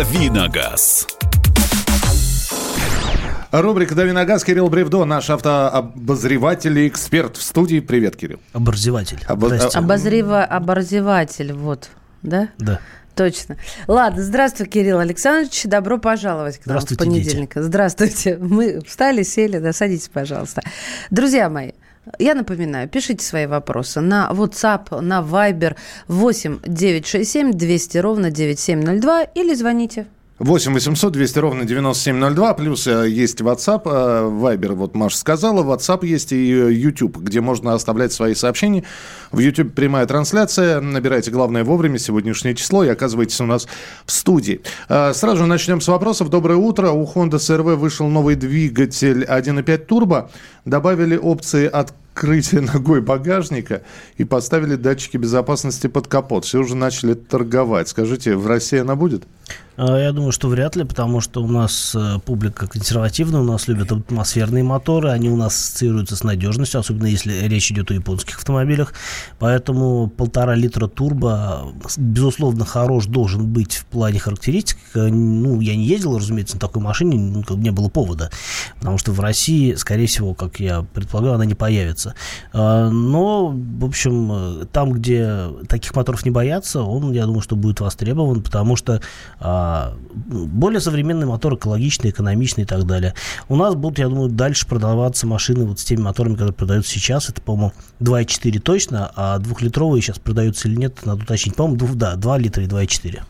Давиногаз. Рубрика «Дави на газ» Кирилл Бревдо, наш автообозреватель и эксперт в студии. Привет, Кирилл. Оборзеватель. Обо- Здрасте. Обозрева... Оборзеватель, вот, да? Да. Точно. Ладно, здравствуй, Кирилл Александрович. Добро пожаловать к нам в Здравствуйте, понедельник. Здравствуйте. Мы встали, сели, да, садитесь, пожалуйста. Друзья мои, я напоминаю, пишите свои вопросы на WhatsApp, на Viber 8 967 200 ровно 9702 или звоните 8 800 200 ровно 9702, плюс э, есть WhatsApp, э, Viber, вот Маша сказала, WhatsApp есть и э, YouTube, где можно оставлять свои сообщения. В YouTube прямая трансляция, набирайте главное вовремя, сегодняшнее число, и оказывайтесь у нас в студии. Сразу же начнем с вопросов. Доброе утро. У Honda CR-V вышел новый двигатель 1.5 турбо, добавили опции открытия ногой багажника и поставили датчики безопасности под капот. Все уже начали торговать. Скажите, в России она будет? А, Я думаю, что вряд ли, потому что у нас э, публика консервативная, у нас любят атмосферные моторы, они у нас ассоциируются с надежностью, особенно если речь идет о японских автомобилях. Поэтому полтора литра турбо, безусловно, хорош должен быть в плане характеристик. Э, Ну, я не ездил, разумеется, на такой машине, ну, как бы не было повода, потому что в России, скорее всего, как я предполагаю, она не появится. А, Но, в общем, э, там, где таких моторов не боятся, он, я думаю, что будет востребован, потому что а, более современный мотор, экологичный, экономичный и так далее. У нас будут, я думаю, дальше продаваться машины вот с теми моторами, которые продаются сейчас. Это, по-моему, 2,4 точно, а двухлитровые сейчас продаются или нет, надо уточнить. По-моему, да, 2 литра и 2,4.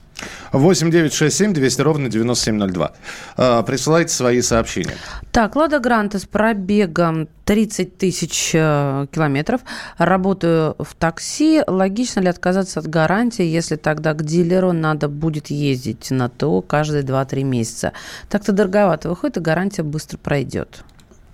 8 9 6 7 200 ровно 9702. А, Присылайте свои сообщения. Так, Лада Гранта с пробегом 30 тысяч э, километров. Работаю в такси. Логично ли отказаться от гарантии, если тогда к дилеру надо будет ездить на то каждые 2-3 месяца? Так-то дороговато выходит, и гарантия быстро пройдет.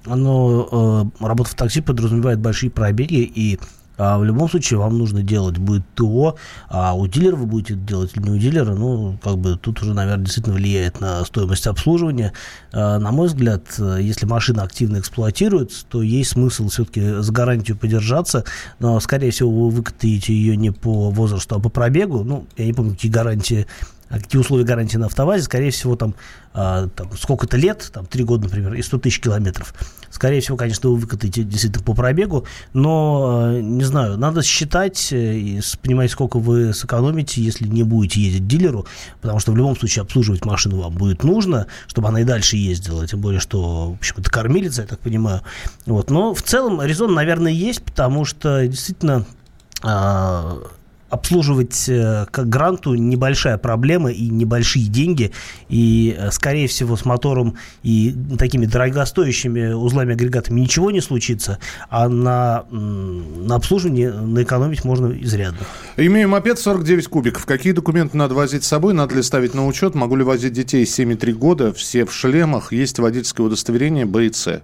Но э, работа в такси подразумевает большие пробеги, и а, в любом случае вам нужно делать будет ТО, а у дилера вы будете делать или не у дилера, ну, как бы тут уже, наверное, действительно влияет на стоимость обслуживания. А, на мой взгляд, э, если машина активно эксплуатируется, то есть смысл все-таки за гарантию подержаться, но, скорее всего, вы выкатаете ее не по возрасту, а по пробегу. Ну, я не помню, какие гарантии а какие условия гарантии на автовазе, скорее всего, там, а, там сколько-то лет, там, три года, например, и 100 тысяч километров. Скорее всего, конечно, вы выкатаете действительно по пробегу, но, э, не знаю, надо считать э, и понимать, сколько вы сэкономите, если не будете ездить дилеру, потому что в любом случае обслуживать машину вам будет нужно, чтобы она и дальше ездила, тем более, что, в общем, это кормилица, я так понимаю. Вот. Но в целом резон, наверное, есть, потому что действительно а, обслуживать э, как гранту небольшая проблема и небольшие деньги. И, э, скорее всего, с мотором и такими дорогостоящими узлами агрегатами ничего не случится, а на, на обслуживании наэкономить можно изрядно. Имею мопед 49 кубиков. Какие документы надо возить с собой? Надо ли ставить на учет? Могу ли возить детей 7,3 года? Все в шлемах. Есть водительское удостоверение Б и С.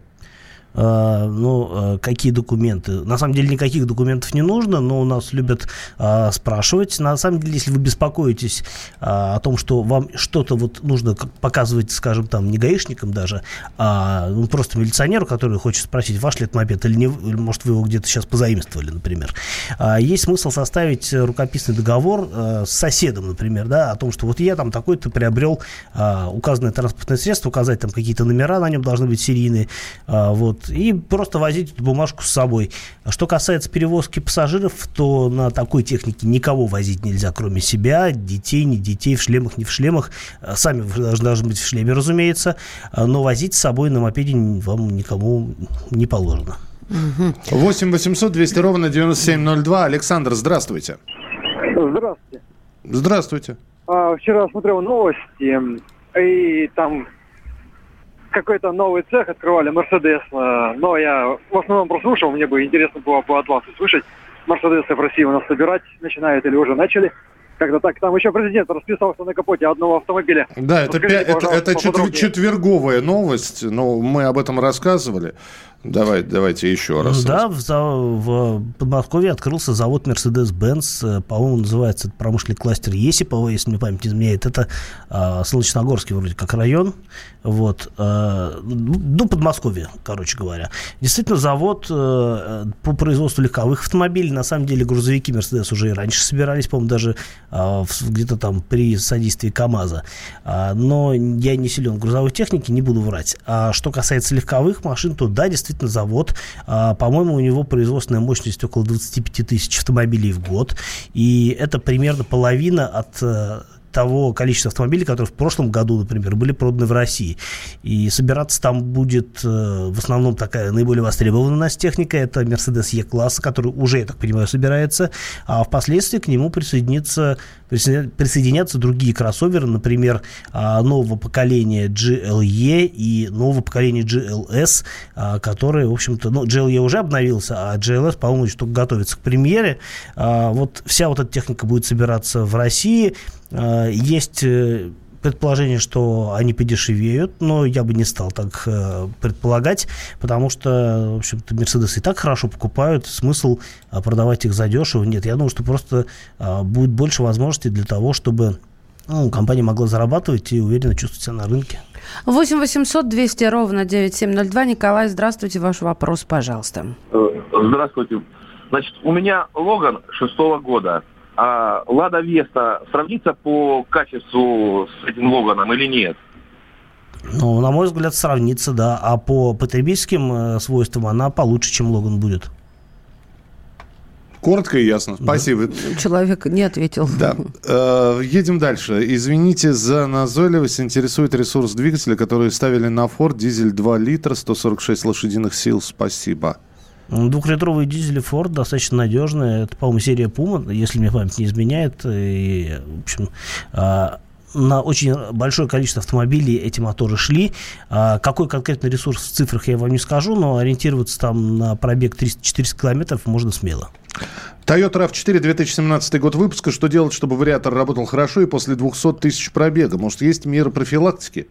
А, ну, а, какие документы? На самом деле никаких документов не нужно, но у нас любят а, спрашивать. На самом деле, если вы беспокоитесь о том, что вам что-то вот нужно показывать, скажем, там, не гаишникам даже, а ну, просто милиционеру, который хочет спросить, ваш ли это мопед или не, или, может, вы его где-то сейчас позаимствовали, например. А, есть смысл составить рукописный договор с соседом, например, да, о том, что вот я там такой-то приобрел а, указанное транспортное средство, указать там какие-то номера на нем должны быть серийные, а, вот, и просто возить эту бумажку с собой. А Что касается перевозки пассажиров, то на такой технике никого возить нельзя, кроме себя, детей, не детей, в шлемах, не в шлемах. А, Сами вы должны, должны быть в шлеме, разумеется, а, но возить с собой на мопеде вам никому не положено. 8 800 200 ровно 9702. Александр, здравствуйте. Здравствуйте. Здравствуйте. А, вчера смотрел новости, и там какой-то новый цех открывали, Мерседес. а, Но я в основном прослушал, мне бы интересно было бы от вас услышать. Мерседесы в России у нас собирать начинают или уже начали. Когда так, там еще президент расписался на капоте одного автомобиля. Да, это, Расскажите, это, это четверговая новость, но мы об этом рассказывали. Давай, давайте еще раз. Да, в, в Подмосковье открылся завод Mercedes-Benz, э, по-моему, называется промышленный кластер Есипова, если мне память не изменяет. Это э, Солнечногорский вроде как район, вот, э, ну, Подмосковье, короче говоря. Действительно, завод э, по производству легковых автомобилей, на самом деле грузовики Mercedes уже и раньше собирались, по-моему, даже э, где-то там при содействии КАМАЗа. Э, но я не силен в грузовой технике, не буду врать. А что касается легковых машин, то да, действительно, действительно завод. А, по-моему, у него производственная мощность около 25 тысяч автомобилей в год. И это примерно половина от э, того количества автомобилей, которые в прошлом году, например, были проданы в России. И собираться там будет э, в основном такая наиболее востребованная у нас техника. Это Mercedes E-класса, который уже, я так понимаю, собирается. А впоследствии к нему присоединится, присоединятся другие кроссоверы, например, а, нового поколения GLE и нового поколения GLS, а, которые, в общем-то, ну, GLE уже обновился, а GLS, по-моему, только готовится к премьере. А, вот вся вот эта техника будет собираться в России. Э, есть э, предположение, что они подешевеют, но я бы не стал так э, предполагать, потому что, в общем-то, Мерседесы и так хорошо покупают, смысл продавать их задешево нет. Я думаю, что просто будет больше возможностей для того, чтобы ну, компания могла зарабатывать и уверенно чувствовать себя на рынке. 8 800 200 ровно 9702. Николай, здравствуйте. Ваш вопрос, пожалуйста. Здравствуйте. Значит, у меня Логан шестого года. А Лада Веста сравнится по качеству с этим Логаном или нет? Ну, на мой взгляд, сравнится, да. А по потребительским э, свойствам она получше, чем Логан будет. Коротко и ясно. Спасибо. Человек не ответил. Да. Э, едем дальше. Извините за назойливость. Интересует ресурс двигателя, который ставили на Ford. Дизель 2 литра, 146 лошадиных сил. Спасибо. Двухлитровые дизели Ford достаточно надежные. Это, по-моему, серия Puma, если мне память не изменяет. И, в общем, а, на очень большое количество автомобилей эти моторы шли. А, какой конкретно ресурс в цифрах я вам не скажу, но ориентироваться там на пробег 300-400 километров можно смело. Toyota RAV4 2017 год выпуска. Что делать, чтобы вариатор работал хорошо и после 200 тысяч пробега? Может, есть меры профилактики?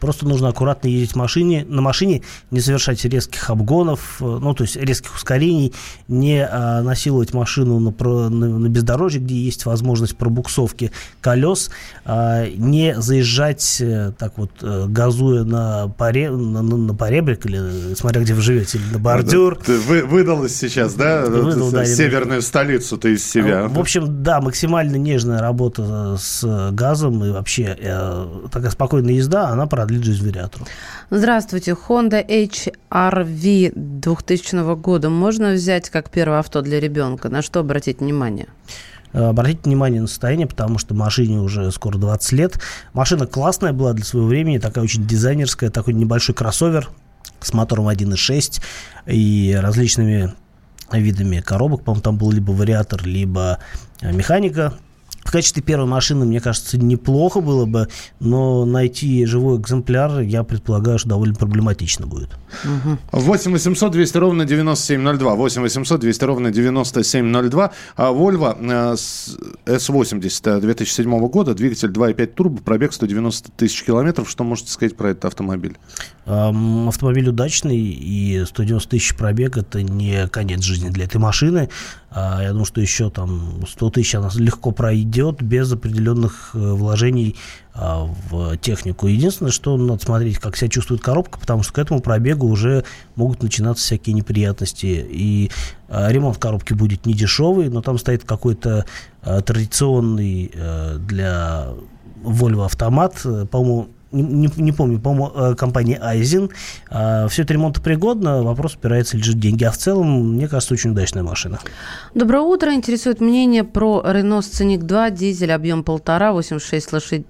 Просто нужно аккуратно ездить в машине, на машине, не совершать резких обгонов, э, ну, то есть резких ускорений, не а, насиловать машину на, на, на бездорожье, где есть возможность пробуксовки колес, а, не заезжать а, так вот, э, газуя на, паре, на, на поребрик, или смотря где вы живете, или на бордюр. Ты вы, выдалось сейчас, да? Выдал, да Северную столицу ты из себя. В общем, да, максимально нежная работа с газом и вообще э, такая спокойная езда, она продолжается продлить жизнь вариатору. Здравствуйте. Honda HR-V 2000 года можно взять как первое авто для ребенка? На что обратить внимание? Э, обратите внимание на состояние, потому что машине уже скоро 20 лет. Машина классная была для своего времени, такая очень дизайнерская, такой небольшой кроссовер с мотором 1.6 и различными видами коробок. По-моему, там был либо вариатор, либо э, механика в качестве первой машины, мне кажется, неплохо было бы, но найти живой экземпляр, я предполагаю, что довольно проблематично будет. 8 800 200 ровно 9702. 8 800 200 ровно 9702. А Volvo S80 2007 года, двигатель 2.5 турбо, пробег 190 тысяч километров. Что можете сказать про этот автомобиль? Автомобиль удачный, и 190 тысяч пробег – это не конец жизни для этой машины. А, я думаю, что еще там 100 тысяч она легко пройдет без определенных э, вложений а, в технику. Единственное, что надо смотреть, как себя чувствует коробка, потому что к этому пробегу уже могут начинаться всякие неприятности. И а, ремонт коробки будет не дешевый, но там стоит какой-то традиционный э, для Volvo автомат, э, по-моему, не, не, помню, по-моему, э, компания Айзен. А, все это ремонтопригодно, вопрос опирается лежит деньги. А в целом, мне кажется, очень удачная машина. Доброе утро. Интересует мнение про Renault Scenic 2, дизель, объем полтора, 86 лошадей.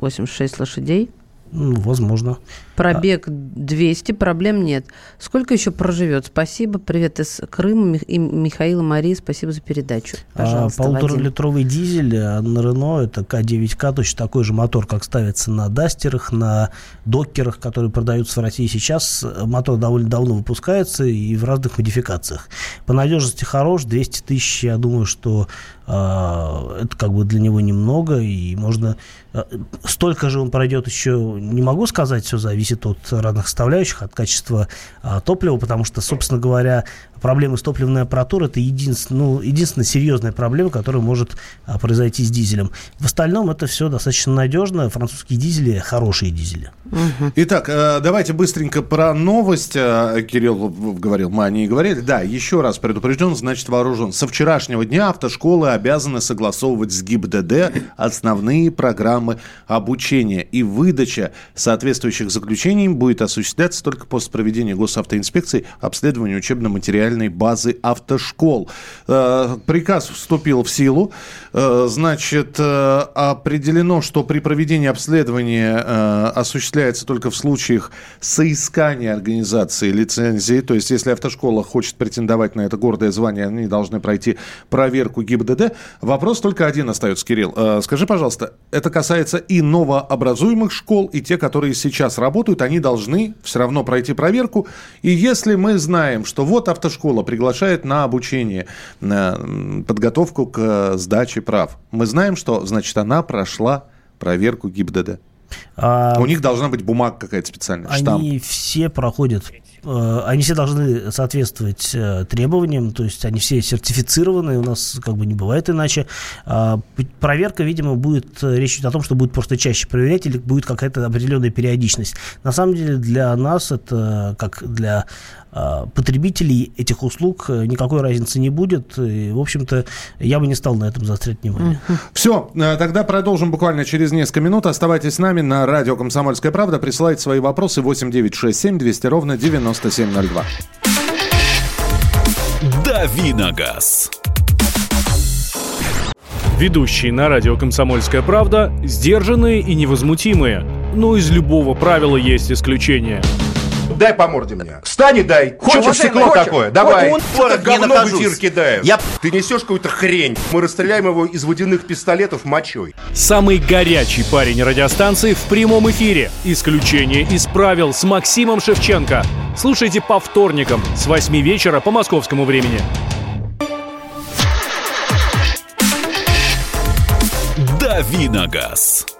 86 лошадей. Ну, возможно. Пробег 200, проблем нет. Сколько еще проживет? Спасибо. Привет из Крыма. И Михаил и Мария, спасибо за передачу. А, Пожалуйста, Полуторалитровый дизель а на Рено это К9К, точно такой же мотор, как ставится на Дастерах, на Докерах, которые продаются в России сейчас. Мотор довольно давно выпускается и в разных модификациях. По надежности хорош, 200 тысяч, я думаю, что это как бы для него немного, и можно... Э, столько же он пройдет еще не могу сказать, все зависит от разных составляющих, от качества а, топлива, потому что, собственно говоря, проблемы с топливной аппаратурой это единственная, ну, единственная серьезная проблема, которая может а, произойти с дизелем. В остальном это все достаточно надежно. Французские дизели хорошие дизели. Итак, э, давайте быстренько про новость. Э, Кирилл говорил, мы о ней говорили. Да, еще раз предупрежден, значит вооружен. Со вчерашнего дня автошколы обязаны согласовывать с ГИБДД основные программы обучения. И выдача соответствующих заключений будет осуществляться только после проведения госавтоинспекции обследования учебно-материальной базы автошкол. Э, приказ вступил в силу. Значит, определено, что при проведении обследования осуществляется только в случаях соискания организации лицензии. То есть, если автошкола хочет претендовать на это гордое звание, они должны пройти проверку ГИБДД. Вопрос только один остается, Кирилл. Э, скажи, пожалуйста, это касается и новообразуемых школ, и те, которые сейчас работают, они должны все равно пройти проверку. И если мы знаем, что вот автошкола приглашает на обучение, на подготовку к сдаче прав, мы знаем, что, значит, она прошла проверку ГИБДД. А, У них должна быть бумага какая-то специальная, они штамп. Они все проходят Э, они все должны соответствовать э, требованиям, то есть они все сертифицированы, у нас как бы не бывает иначе. А, проверка, видимо, будет, э, речь идет о том, что будет просто чаще проверять или будет какая-то определенная периодичность. На самом деле для нас это, как для потребителей этих услуг никакой разницы не будет. И, в общем-то, я бы не стал на этом заострять внимание. Все, тогда продолжим буквально через несколько минут. Оставайтесь с нами на радио «Комсомольская правда». Присылайте свои вопросы 8967 200 ровно 90 9702. Давиногаз. Ведущие на радио «Комсомольская правда» сдержанные и невозмутимые. Но из любого правила есть исключение – дай по морде мне. Встань и дай. Хочешь стекло такое? Давай. Он это говно в эфир кидает. Я... Ты несешь какую-то хрень. Мы расстреляем его из водяных пистолетов мочой. Самый горячий парень радиостанции в прямом эфире. Исключение из правил с Максимом Шевченко. Слушайте по вторникам с 8 вечера по московскому времени. Давиногаз.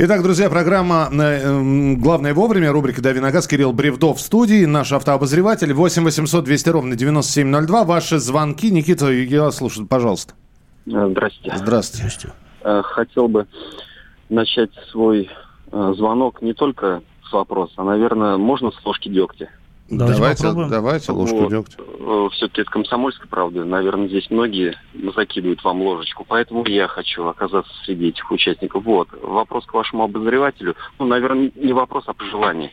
Итак, друзья, программа э, «Главное вовремя», рубрика «Дави на газ», Кирилл Бревдов в студии, наш автообозреватель, 8 800 200 ровно 9702. Ваши звонки, Никита, я слушаю, пожалуйста. Э, здрасте. Здравствуйте. Э, хотел бы начать свой звонок не только с вопроса, а, наверное, можно с ложки дегтя? Давайте, давайте, попробуем. давайте ложку вот. дегтя. Э, Все-таки это комсомольская правда. Наверное, здесь многие закидывают вам ложечку. Поэтому я хочу оказаться среди этих участников. Вот. Вопрос к вашему обозревателю. Ну, наверное, не вопрос, а пожелание.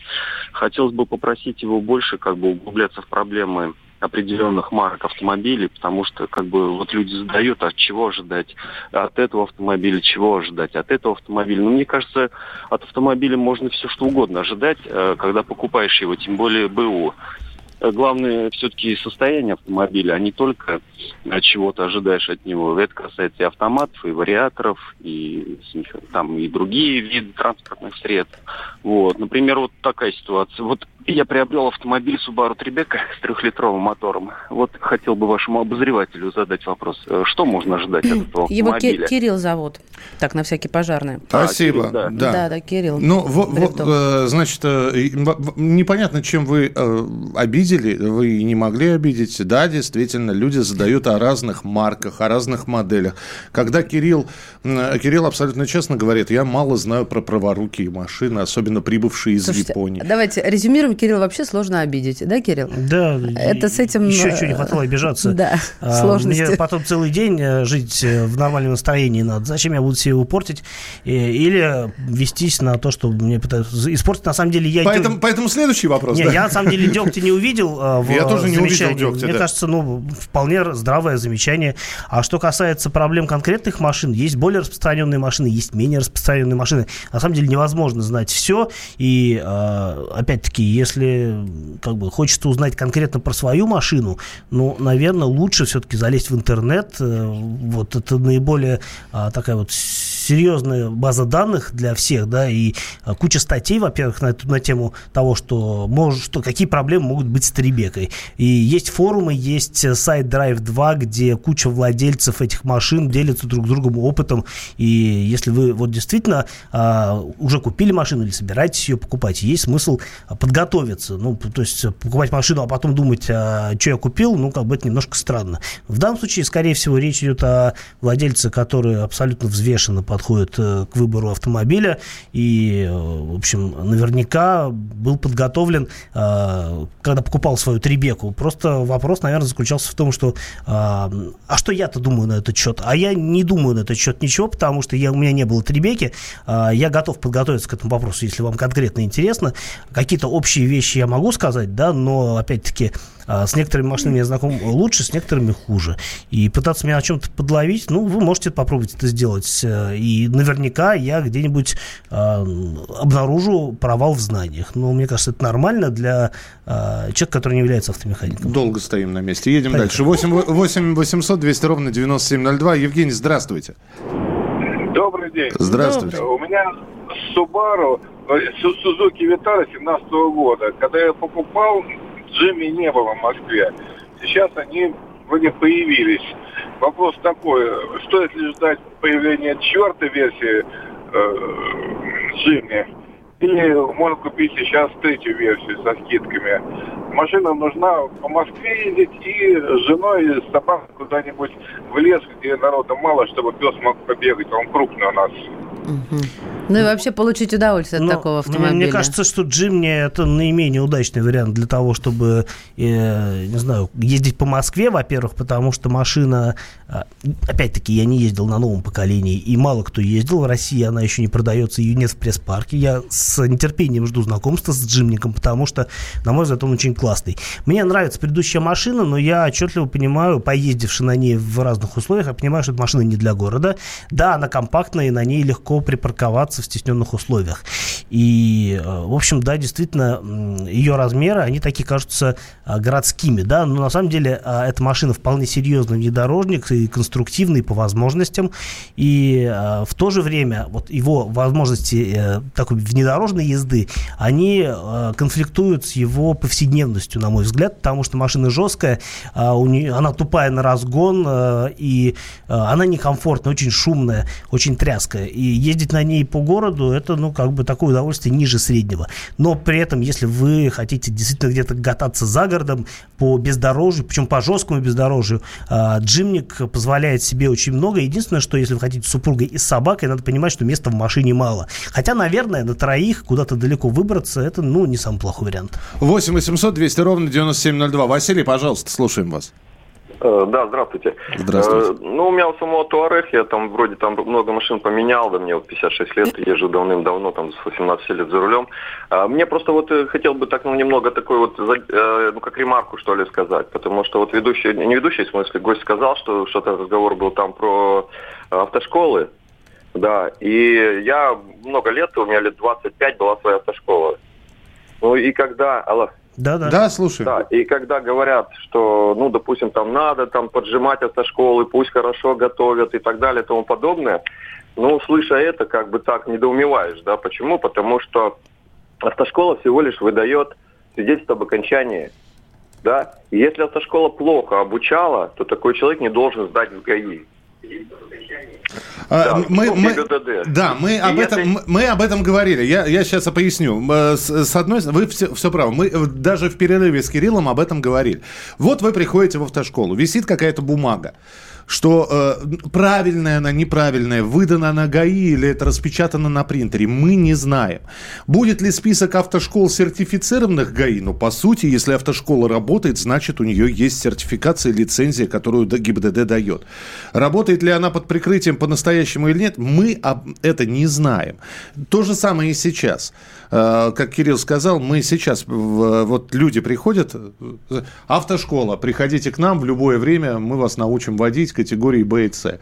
Хотелось бы попросить его больше как бы углубляться в проблемы определенных марок автомобилей, потому что как бы вот люди задают, от чего ожидать от этого автомобиля, чего ожидать от этого автомобиля. Ну, мне кажется, от автомобиля можно все что угодно ожидать, э, когда покупаешь его, тем более БУ. Э, главное все-таки состояние автомобиля, а не только э, чего-то ожидаешь от него. Это касается и автоматов, и вариаторов, и там и другие виды транспортных средств. Вот, например, вот такая ситуация. Вот я приобрел автомобиль Subaru Tribeca с трехлитровым мотором. Вот хотел бы вашему обозревателю задать вопрос. Э, что можно ожидать от этого Его автомобиля? Его Кирилл зовут. Так, на всякий пожарный. Спасибо. А, Кирилл, да. Да. да, да, Кирилл. Ну, вот, значит, непонятно, чем вы обидели обидели, вы не могли обидеть. Да, действительно, люди задают о разных марках, о разных моделях. Когда Кирилл, Кирилл абсолютно честно говорит, я мало знаю про праворукие машины, особенно прибывшие из Слушайте, Японии. Давайте резюмируем. Кирилл вообще сложно обидеть, да, Кирилл? Да. Это с этим... Еще что не хватало обижаться. Да, а, сложности. Мне потом целый день э, жить э, в нормальном настроении надо. Зачем я буду себе его портить? Или вестись на то, что мне пытаются испортить. На самом деле я... Поэтому, поэтому следующий вопрос. Не, да? я на самом деле дегтя не увидел увидел э, в Я тоже не увидел дегтя, Мне да. кажется, ну, вполне здравое замечание. А что касается проблем конкретных машин, есть более распространенные машины, есть менее распространенные машины. На самом деле невозможно знать все. И, э, опять-таки, если как бы хочется узнать конкретно про свою машину, ну, наверное, лучше все-таки залезть в интернет. Э, вот это наиболее такая вот серьезная база данных для всех, да, и куча статей, во-первых, на, на тему того, что, может, что какие проблемы могут быть с Трибекой. И есть форумы, есть сайт Drive 2, где куча владельцев этих машин делятся друг с другом опытом. И если вы вот действительно а, уже купили машину или собираетесь ее покупать, есть смысл подготовиться. Ну, то есть покупать машину, а потом думать, а, что я купил, ну, как бы это немножко странно. В данном случае, скорее всего, речь идет о владельце, который абсолютно взвешенно подходит э, к выбору автомобиля и, э, в общем, наверняка был подготовлен, э, когда покупал свою Трибеку. Просто вопрос, наверное, заключался в том, что а что я-то думаю на этот счет? А я не думаю на этот счет ничего, потому что я, у меня не было Трибеки. Я готов подготовиться к этому вопросу, если вам конкретно интересно. Какие-то общие вещи я могу сказать, да, но, опять-таки, а, с некоторыми машинами я знаком лучше, с некоторыми хуже. И пытаться меня о чем-то подловить, ну, вы можете попробовать это сделать. Э, и наверняка я где-нибудь э, обнаружу провал в знаниях. Но мне кажется, это нормально для э, человека, который не является автомехаником. Долго стоим на месте. Едем Поехали. дальше. 8, 8 800 200 ровно 9702. Евгений, здравствуйте. Добрый день. Здравствуйте. У меня Subaru Suzuki Vitara 17 года. Когда я покупал, Джимми не было в Москве. Сейчас они вроде появились. Вопрос такой, стоит ли ждать появления четвертой версии э, Джимми? Или можно купить сейчас третью версию со скидками. Машина нужна по Москве ездить и с женой, и с собакой куда-нибудь в лес, где народа мало, чтобы пес мог побегать. Он крупный у нас. Угу. Ну и вообще получить удовольствие от Но, такого автомобиля. Мне кажется, что Джимни это наименее удачный вариант для того, чтобы, э, не знаю, ездить по Москве, во-первых, потому что машина, э, опять-таки, я не ездил на новом поколении, и мало кто ездил в России, она еще не продается, ее нет в пресс-парке. Я с нетерпением жду знакомства с Джимником, потому что, на мой взгляд, он очень классный. Мне нравится предыдущая машина, но я отчетливо понимаю, поездивши на ней в разных условиях, я понимаю, что эта машина не для города. Да, она компактная, и на ней легко припарковаться в стесненных условиях. И, э, в общем, да, действительно, ее размеры, они такие кажутся э, городскими, да, но на самом деле э, эта машина вполне серьезный внедорожник и конструктивный по возможностям, и в то же время вот его возможности такой внедорожной езды, они конфликтуют с его повседневностью, на мой взгляд, потому что машина жесткая, у нее, она тупая на разгон, и она некомфортная, очень шумная, очень тряская, и ездить на ней по городу, это, ну, как бы такое удовольствие ниже среднего. Но при этом, если вы хотите действительно где-то кататься за городом по бездорожью, причем по жесткому бездорожью, а, джимник позволяет себе очень много. Единственное, что если вы хотите с супругой и с собакой, надо понимать, что места в машине мало. Хотя, наверное, на троих куда-то далеко выбраться, это, ну, не самый плохой вариант. 8 800 200 ровно 9702. Василий, пожалуйста, слушаем вас. Э, да, здравствуйте. Здравствуйте. Э, ну, у меня у самого Туарех, я там вроде там много машин поменял, да мне вот 56 лет, езжу давным-давно, там с 18 лет за рулем. А мне просто вот э, хотел бы так, ну, немного такой вот, ну, как ремарку, что ли, сказать, потому что вот ведущий, не ведущий, в смысле, гость сказал, что что-то разговор был там про автошколы, да, и я много лет, у меня лет 25 была своя автошкола. Ну, и когда... Алло. Да, да. Да, слушай. Да, и когда говорят, что, ну, допустим, там надо там поджимать автошколы, пусть хорошо готовят и так далее и тому подобное, ну, слыша это, как бы так недоумеваешь, да, почему? Потому что автошкола всего лишь выдает свидетельство об окончании, да, и если автошкола плохо обучала, то такой человек не должен сдать в ГАИ. А, да, мы, мы, да, мы об, этом, мы об этом говорили. Я, я сейчас поясню. С, с одной стороны, вы все, все правы. Мы даже в перерыве с Кириллом об этом говорили. Вот вы приходите в автошколу, висит какая-то бумага что э, правильная она, неправильная, выдана на ГАИ или это распечатано на принтере, мы не знаем. Будет ли список автошкол сертифицированных ГАИ? Ну, по сути, если автошкола работает, значит, у нее есть сертификация, лицензия, которую ГИБДД дает. Работает ли она под прикрытием по-настоящему или нет, мы об это не знаем. То же самое и сейчас. Э, как Кирилл сказал, мы сейчас, вот люди приходят, автошкола, приходите к нам в любое время, мы вас научим водить категории Б и С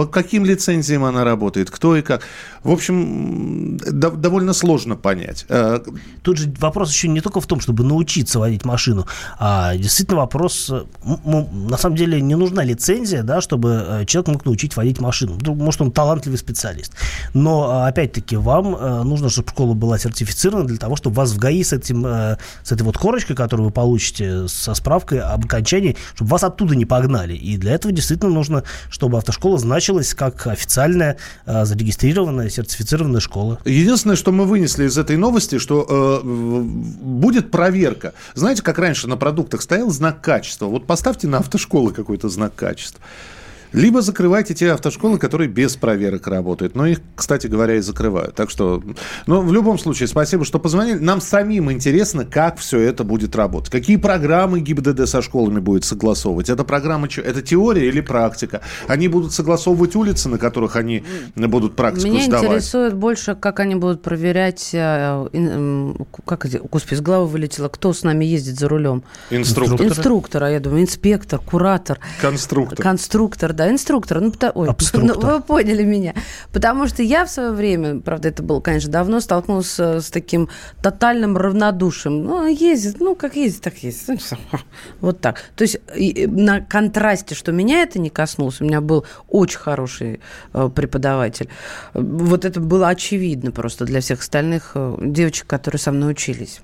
по каким лицензиям она работает, кто и как. В общем, до, довольно сложно понять. Э, Тут же вопрос еще не только в том, чтобы научиться водить машину, а действительно вопрос, на самом деле не нужна лицензия, да, чтобы э, человек мог научить водить машину. Может, он талантливый специалист. Но, опять-таки, вам нужно, чтобы школа была сертифицирована для того, чтобы вас в ГАИ с, этим, с этой вот корочкой, которую вы получите со справкой об окончании, чтобы вас оттуда не погнали. И для этого действительно нужно, чтобы автошкола значилась как официальная, э, зарегистрированная, сертифицированная школа. Единственное, что мы вынесли из этой новости, что э, будет проверка. Знаете, как раньше на продуктах стоял знак качества? Вот поставьте на автошколы какой-то знак качества. Либо закрывайте те автошколы, которые без проверок работают. Но их, кстати говоря, и закрывают. Так что, ну, в любом случае, спасибо, что позвонили. Нам самим интересно, как все это будет работать. Какие программы ГИБДД со школами будет согласовывать? Это программа, это теория или практика? Они будут согласовывать улицы, на которых они будут практику Меня сдавать? Меня интересует больше, как они будут проверять, э, как, господи, с головы вылетело, кто с нами ездит за рулем? Инструктор. Инструктор, а я думаю, инспектор, куратор. Конструктор. Конструктор, да, инструктор. Ну, ой, ну, вы поняли меня. Потому что я в свое время, правда, это было, конечно, давно, столкнулась с, с таким тотальным равнодушием. Ну, ездит, ну, как ездит, так ездит. Вот так. То есть на контрасте, что меня это не коснулось, у меня был очень хороший э, преподаватель. Вот это было очевидно просто для всех остальных э, девочек, которые со мной учились.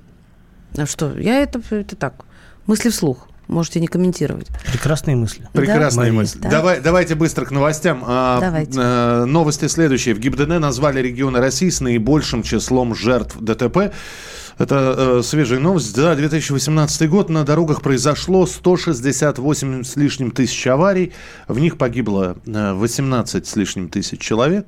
А что, я это, это так, мысли вслух. Можете не комментировать. Прекрасные мысли. Прекрасные да? мысли. Да? Давай, давайте быстро к новостям. А, давайте. А, новости следующие. В ГИБДД назвали регионы России с наибольшим числом жертв ДТП. Это э, свежая новость. За 2018 год на дорогах произошло 168 с лишним тысяч аварий. В них погибло э, 18 с лишним тысяч человек.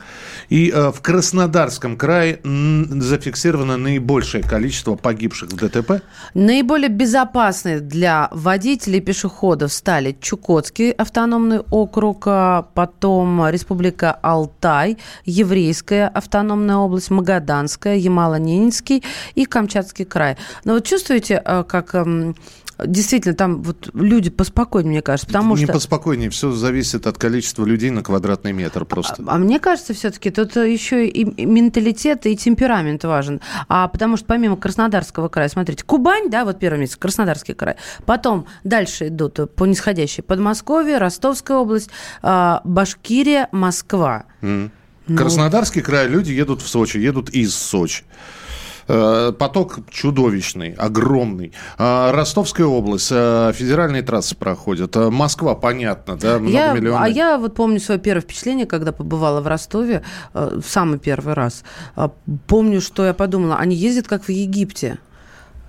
И э, в Краснодарском крае зафиксировано наибольшее количество погибших в ДТП. Наиболее безопасные для водителей и пешеходов стали Чукотский автономный округ, а потом Республика Алтай, Еврейская автономная область, Магаданская, Ямало-Ненецкий и Камчатский Камчатский край. Но вот чувствуете, э, как эм, действительно, там вот люди поспокойнее, мне кажется, потому не что... Не поспокойнее, все зависит от количества людей на квадратный метр просто. А, а мне кажется, все-таки тут еще и менталитет, и темперамент важен. А потому что помимо Краснодарского края, смотрите, Кубань, да, вот первое место, Краснодарский край. Потом дальше идут по нисходящей Подмосковье, Ростовская область, а, Башкирия, Москва. Mm. Ну... Краснодарский край, люди едут в Сочи, едут из Сочи. Э, поток чудовищный, огромный. Э, Ростовская область, э, федеральные трассы проходят. Москва, понятно, да, я, А я вот помню свое первое впечатление, когда побывала в Ростове, в самый первый раз. Помню, что я подумала, они ездят как в Египте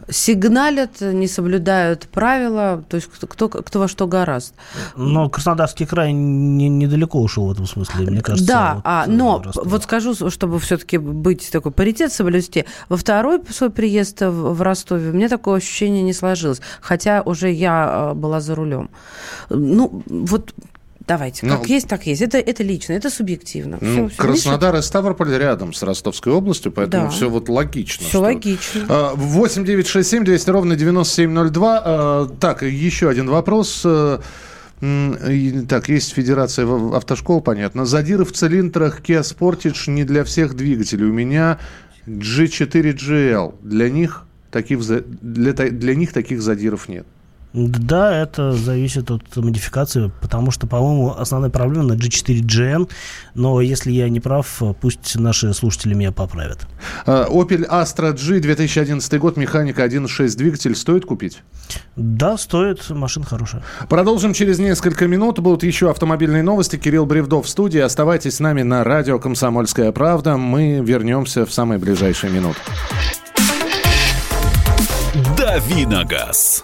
сигналят, не соблюдают правила, то есть кто, кто во что гораст. Но Краснодарский край не, недалеко ушел в этом смысле, мне кажется. Да, вот, а, но Ростов. вот скажу, чтобы все-таки быть такой паритет соблюсти, во второй свой приезд в, в Ростове у меня такое ощущение не сложилось, хотя уже я а, была за рулем. Ну, вот Давайте, как ну, есть, так есть. Это, это лично, это субъективно. Ну, все, Краснодар все. и Ставрополь рядом с Ростовской областью, поэтому да. все вот логично. Все что... логично. 8 9 6 7 200 ровно 9702. А, так, еще один вопрос. А, так, есть Федерация автошкол, понятно. Задиры в цилиндрах Kia Sportage не для всех двигателей. У меня G4 GL. Для них таких, для, для них таких задиров нет. Да, это зависит от модификации, потому что, по-моему, основная проблема на G4GN, но если я не прав, пусть наши слушатели меня поправят. А, Opel Astra G 2011 год, механика 1.6 двигатель, стоит купить? Да, стоит, машина хорошая. Продолжим через несколько минут, будут еще автомобильные новости. Кирилл Бревдов в студии, оставайтесь с нами на радио «Комсомольская правда», мы вернемся в самые ближайшие минуты. Давиногаз.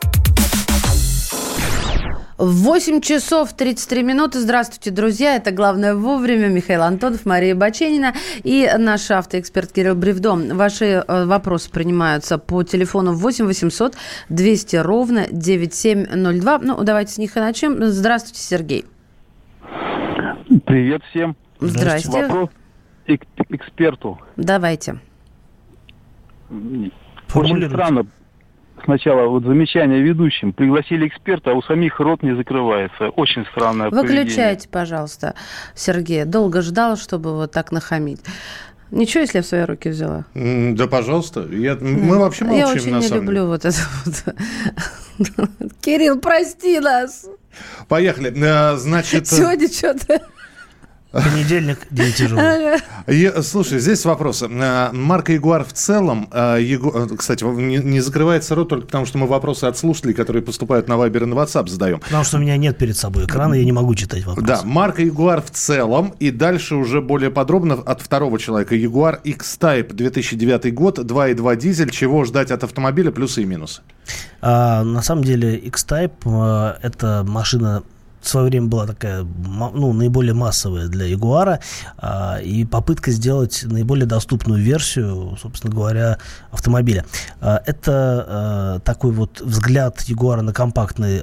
8 часов 33 минуты. Здравствуйте, друзья. Это «Главное вовремя». Михаил Антонов, Мария Баченина и наш автоэксперт Кирилл Бревдом. Ваши э, вопросы принимаются по телефону 8 800 200 ровно 9702. Ну, давайте с них и начнем. Здравствуйте, Сергей. Привет всем. Здрасте. Вопрос к эксперту. Давайте. Очень странно сначала вот замечание ведущим. Пригласили эксперта, а у самих рот не закрывается. Очень странное Выключайте, поведение. пожалуйста, Сергей. Долго ждал, чтобы вот так нахамить. Ничего, если я в свои руки взяла? Да, пожалуйста. Я, мы вообще молчим, Я очень на не самом люблю деле. вот это вот. Кирилл, прости нас. Поехали. Э, Значит, Сегодня что-то... Понедельник, день тяжелый. слушай, здесь вопрос. Э, Марка Ягуар в целом, Ягу- э, кстати, не, не закрывается рот только потому, что мы вопросы от слушателей, которые поступают на Вайбер и на WhatsApp, задаем. Потому что у меня нет перед собой экрана, я не могу читать вопросы. Да, марка Ягуар в целом. И дальше уже более подробно от второго человека. Ягуар X-Type 2009 год, 2.2 дизель. Чего ждать от автомобиля, плюсы и минусы? А, на самом деле X-Type э, это машина в свое время была такая, ну, наиболее массовая для Ягуара, а, и попытка сделать наиболее доступную версию, собственно говоря, автомобиля. А, это а, такой вот взгляд Ягуара на, компактный,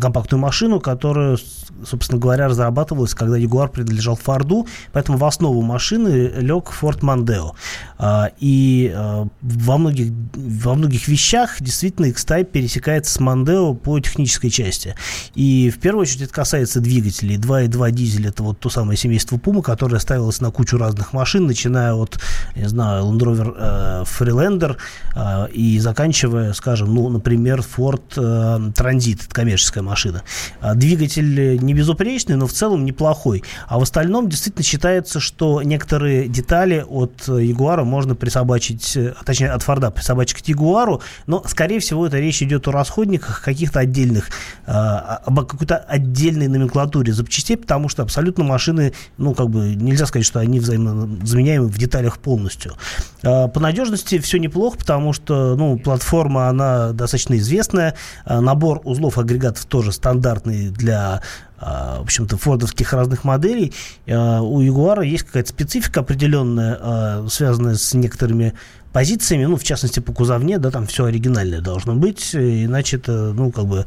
компактную машину, которая, с- собственно говоря, разрабатывалась, когда Ягуар принадлежал Форду, поэтому в основу машины лег Mondeo. А, И во многих, во многих вещах действительно X-Type пересекается с Mondeo по технической части. И в первую очередь это касается двигателей. 2.2 дизель это вот то самое семейство Puma, которое ставилось на кучу разных машин, начиная от, не знаю, Land Rover э, Freelander э, и заканчивая, скажем, ну, например, Ford э, Transit, это коммерческая машина. А Двигатель не безупречный, но в целом неплохой. А в остальном действительно считается, что некоторые детали от э, Ягуара можно присобачить, э, а точнее от Форда присобачить к Ягуару, но, скорее всего, это речь идет о расходниках каких-то отдельных, э, об какой-то отдельной номенклатуре запчастей, потому что абсолютно машины, ну, как бы нельзя сказать, что они взаимозаменяемы в деталях полностью. Э, По надежности все неплохо, потому что, ну, платформа, она достаточно известная, Э, набор узлов агрегатов тоже стандартный для а, в общем-то, фордовских разных моделей. А, У Ягуара есть какая-то специфика определенная, а, связанная с некоторыми позициями, ну, в частности, по кузовне, да, там все оригинальное должно быть, иначе это, ну, как бы а,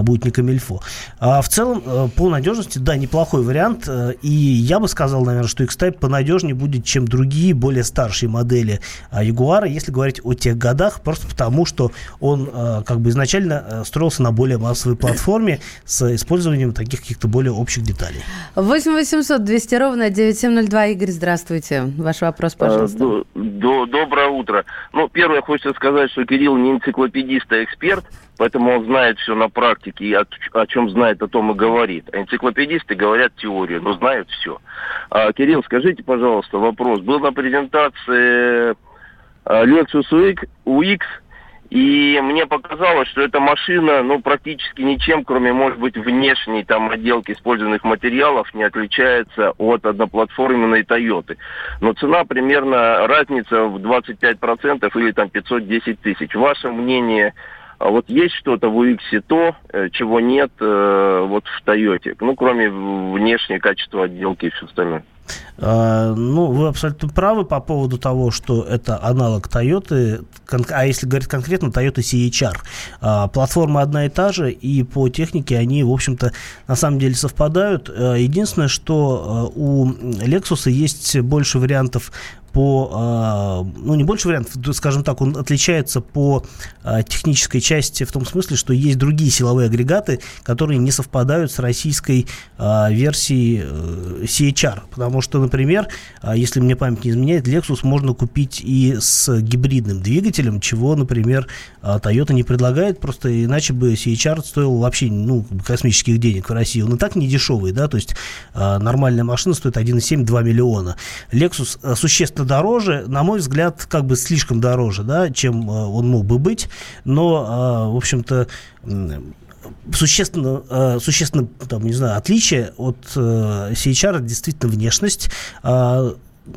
будет не камильфо. А в целом, э, по надежности, да, неплохой вариант. э, И я бы сказал, наверное, что X-Type понадежнее будет, чем другие, более старшие модели а, Ягуара, если говорить о тех годах, просто потому, что он э, как бы изначально строился на более массовой платформе с использованием таких каких-то более общих деталей. 8 800 200 ровно 9702. Игорь, здравствуйте. Ваш вопрос, пожалуйста. До- до- доброе утро. Ну, первое, хочется сказать, что Кирилл не энциклопедист, а эксперт, поэтому он знает все на практике, и о, о чем знает, о том и говорит. Энциклопедисты говорят теорию, но знают все. А, Кирилл, скажите, пожалуйста, вопрос. Был на презентации а, Lexus UX, и мне показалось, что эта машина, ну, практически ничем, кроме, может быть, внешней там отделки использованных материалов, не отличается от одноплатформенной Toyota. Но цена примерно разница в 25% или там 510 тысяч. Ваше мнение, а вот есть что-то в UX то, э, чего нет э, вот в Toyota, ну, кроме внешнего качества отделки и все остальное? А, Ну, вы абсолютно правы по поводу того, что это аналог Toyota, а если говорить конкретно, Toyota CHR. А, Платформа одна и та же, и по технике они, в общем-то, на самом деле совпадают. А, Единственное, что у Lexus есть больше вариантов по, а, ну, не больше вариантов, скажем так, он отличается по а, технической части в том смысле, что есть другие силовые агрегаты, которые не совпадают с российской а, версией э, CHR, потому что, например, если мне память не изменяет, Lexus можно купить и с гибридным двигателем, чего, например, Toyota не предлагает, просто иначе бы CHR стоил вообще ну, космических денег в России. Он и так не дешевый, да, то есть нормальная машина стоит 1,7-2 миллиона. Lexus а, существенно дороже, на мой взгляд, как бы слишком дороже, да, чем а, он мог бы быть, но, а, в общем-то, существенно, э, существенно там, не знаю, отличие от э, CHR это действительно внешность.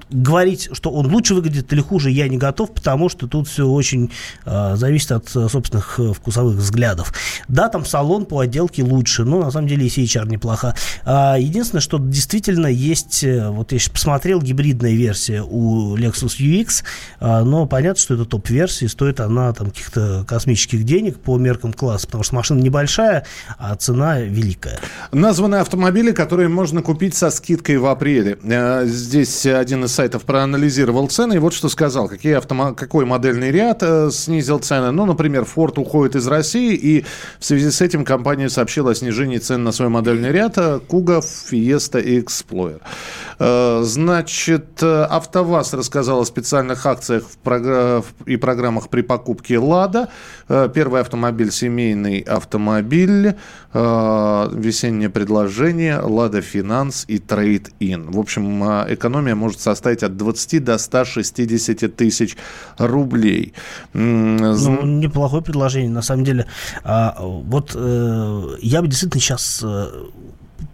Говорить, что он лучше выглядит или хуже, я не готов, потому что тут все очень э, зависит от собственных вкусовых взглядов. Да, там салон по отделке лучше, но на самом деле и CHR неплохо. А, единственное, что действительно есть, вот я сейчас посмотрел, гибридная версия у Lexus UX, а, но понятно, что это топ-версия, стоит она там каких-то космических денег по меркам класса, потому что машина небольшая, а цена великая. Названы автомобили, которые можно купить со скидкой в апреле. Э, здесь один из сайтов проанализировал цены и вот что сказал. Какие автомо... Какой модельный ряд э, снизил цены? Ну, например, Ford уходит из России, и в связи с этим компания сообщила о снижении цен на свой модельный ряд Kuga, Fiesta и Explorer. Э, значит, АвтоВАЗ рассказал о специальных акциях в прог... и программах при покупке «Лада». Первый автомобиль – семейный автомобиль. Весеннее предложение «Лада Финанс» и «Трейд-Ин». В общем, экономия может составить от 20 до 160 тысяч рублей. Ну, неплохое предложение, на самом деле. А, вот э, я бы действительно сейчас э,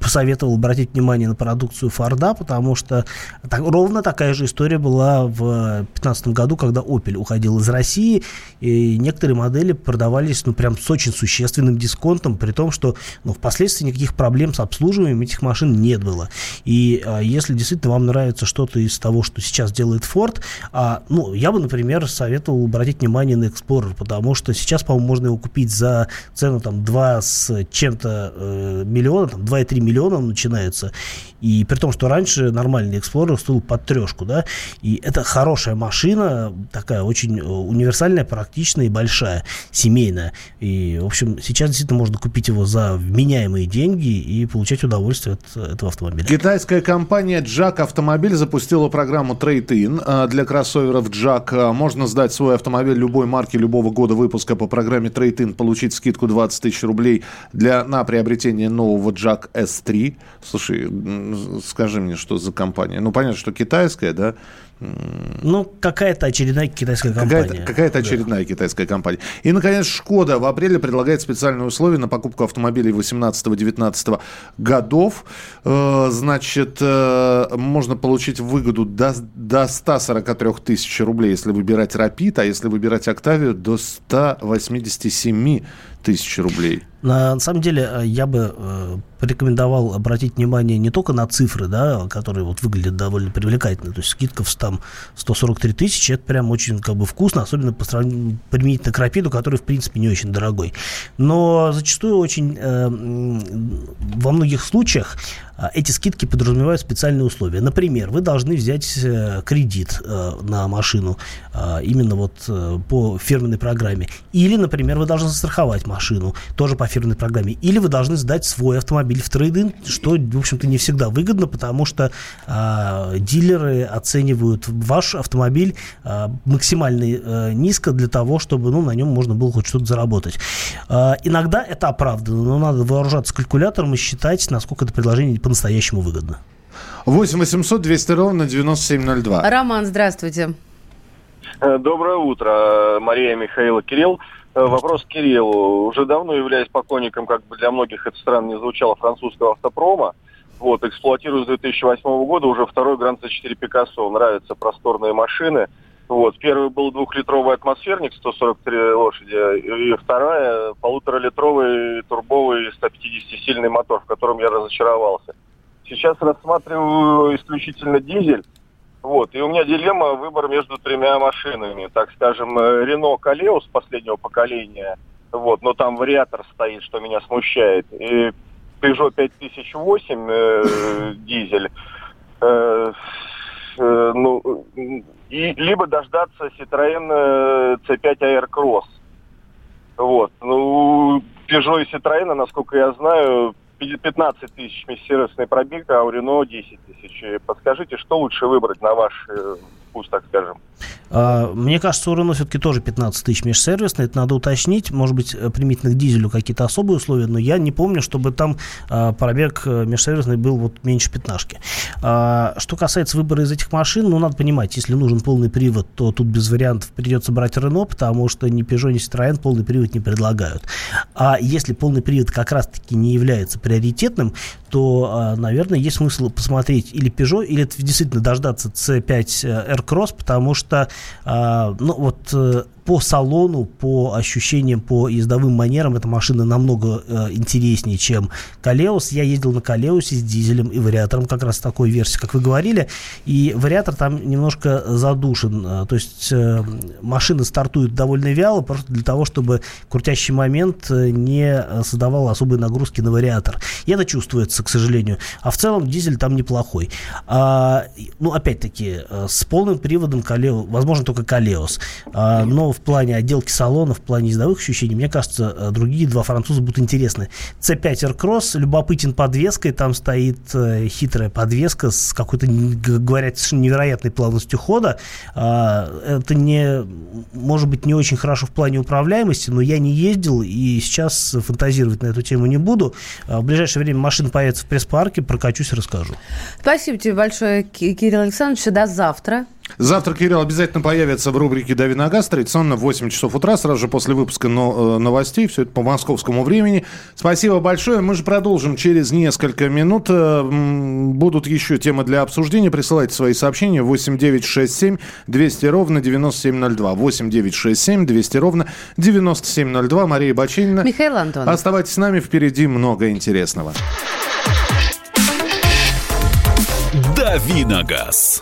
посоветовал обратить внимание на продукцию Форда, потому что так, ровно такая же история была в 2015 году, когда Opel уходил из России, и некоторые модели продавались ну, прям с очень существенным дисконтом, при том, что ну, впоследствии никаких проблем с обслуживанием этих машин нет было. И а, если действительно вам нравится что-то из того, что сейчас делает Ford, а, ну, я бы, например, советовал обратить внимание на Explorer, потому что сейчас, по-моему, можно его купить за цену там 2 с чем-то э, миллиона, там 2,3 миллиона миллионов начинается. И при том, что раньше нормальный Explorer стоил под трешку, да, и это хорошая машина, такая очень э, универсальная, практичная и большая, семейная. И, в общем, сейчас действительно можно купить его за вменяемые деньги и получать удовольствие от этого автомобиля. Китайская компания Jack Автомобиль запустила программу Trade-in э, для кроссоверов Jack. Э, можно сдать свой автомобиль любой марки, любого года выпуска по программе Trade-in, получить скидку 20 тысяч рублей для, на приобретение нового Jack S3. Слушай, скажи мне, что за компания? Ну, понятно, что китайская, да? Ну, какая-то очередная китайская компания. Какая-то, какая-то очередная да. китайская компания. И, наконец, Шкода в апреле предлагает специальные условия на покупку автомобилей 18-19 годов. Э, значит, э, можно получить выгоду до, до 143 тысяч рублей, если выбирать Рапид, а если выбирать Октавию, до 187 тысяч рублей. На, самом деле, э, я бы порекомендовал обратить внимание не только на цифры, да, которые вот выглядят довольно привлекательно. То есть скидка в там 143 тысячи, это прям очень как бы вкусно, особенно по сравнению применительно к Рапиду, который, в принципе, не очень дорогой. Но зачастую очень э, во многих случаях а, эти скидки подразумевают специальные условия. Например, вы должны взять э, кредит э, на машину а, именно вот э, по фирменной программе. Или, например, вы должны застраховать машину тоже по фирменной программе. Или вы должны сдать свой автомобиль в трейдинг, что, в общем-то, не всегда выгодно, потому что а, дилеры оценивают ваш автомобиль максимально низко для того, чтобы ну, на нем можно было хоть что-то заработать. иногда это оправдано, но надо вооружаться калькулятором и считать, насколько это предложение по-настоящему выгодно. 8 800 200 ровно 9702. Роман, здравствуйте. Э, доброе утро, Мария, Михаил, Кирилл. Э, вопрос Кириллу. Уже давно являюсь покойником, как бы для многих это странно не звучало, французского автопрома. Вот, эксплуатирую с 2008 года уже второй Гранд C4 Пикассо. Нравятся просторные машины. Вот, первый был двухлитровый атмосферник, 143 лошади, и вторая полуторалитровый турбовый 150-сильный мотор, в котором я разочаровался. Сейчас рассматриваю исключительно дизель, вот, и у меня дилемма выбор между тремя машинами. Так скажем, Рено Калеус последнего поколения, вот, но там вариатор стоит, что меня смущает. И Peugeot 5008 э, дизель. Э, э, ну, и либо дождаться Citroёn C5 Air Cross. Вот. Ну, Peugeot и Citroёn, насколько я знаю, 15 тысяч сервисный пробег, а у Рено 10 тысяч. Подскажите, что лучше выбрать на ваш э, вкус, так скажем? А, мне кажется, у Рено все-таки тоже 15 тысяч межсервисный. Это надо уточнить. Может быть, применительно к дизелю какие-то особые условия, но я не помню, чтобы там а, пробег э, межсервисный был вот меньше пятнашки. А, что касается выбора из этих машин, ну, надо понимать, если нужен полный привод, то тут без вариантов придется брать Рено, потому что ни Peugeot, ни Citroёn полный привод не предлагают. А если полный привод как раз-таки не является приоритетным, то, наверное, есть смысл посмотреть или Peugeot, или действительно дождаться C5 э, R-Cross, потому что, а, ну, вот э, по салону, по ощущениям, по ездовым манерам эта машина намного э, интереснее, чем Калеус. Я ездил на Калеусе с дизелем и вариатором, как раз такой версии, как вы говорили. И вариатор там немножко задушен. Э, то есть э, машина стартует довольно вяло, просто для того, чтобы крутящий момент э, не создавал особой нагрузки на вариатор. И это чувствуется, к сожалению. А в целом дизель там неплохой. А, ну, опять-таки, э, с полным приводом Калеус, возможно, только Калеус. А, но в плане отделки салона, в плане ездовых ощущений, мне кажется, э, другие два француза будут интересны. C5 Aircross любопытен подвеской, там стоит э, хитрая подвеска с какой-то, говорят, совершенно невероятной плавностью хода. Э, это не, может быть, не очень хорошо в плане управляемости, но я не ездил и сейчас фантазировать на эту тему не буду. А в ближайшее время машина появится в пресс-парке, прокачусь и расскажу. Спасибо тебе большое, Кирилл Александрович. До завтра. Завтра Кирилл обязательно появится в рубрике «Дави на газ», традиционно в 8 часов утра, сразу же после выпуска э, новостей, все это по московскому времени. Спасибо большое, мы же продолжим через несколько минут. Э, будут еще темы для обсуждения, присылайте свои сообщения 8 9 6 7 200 ровно 9702. 8 9 6 7 200 ровно 9702. Мария Бачинина. Михаил Антонов. Оставайтесь с нами, впереди много интересного. «Дави на газ».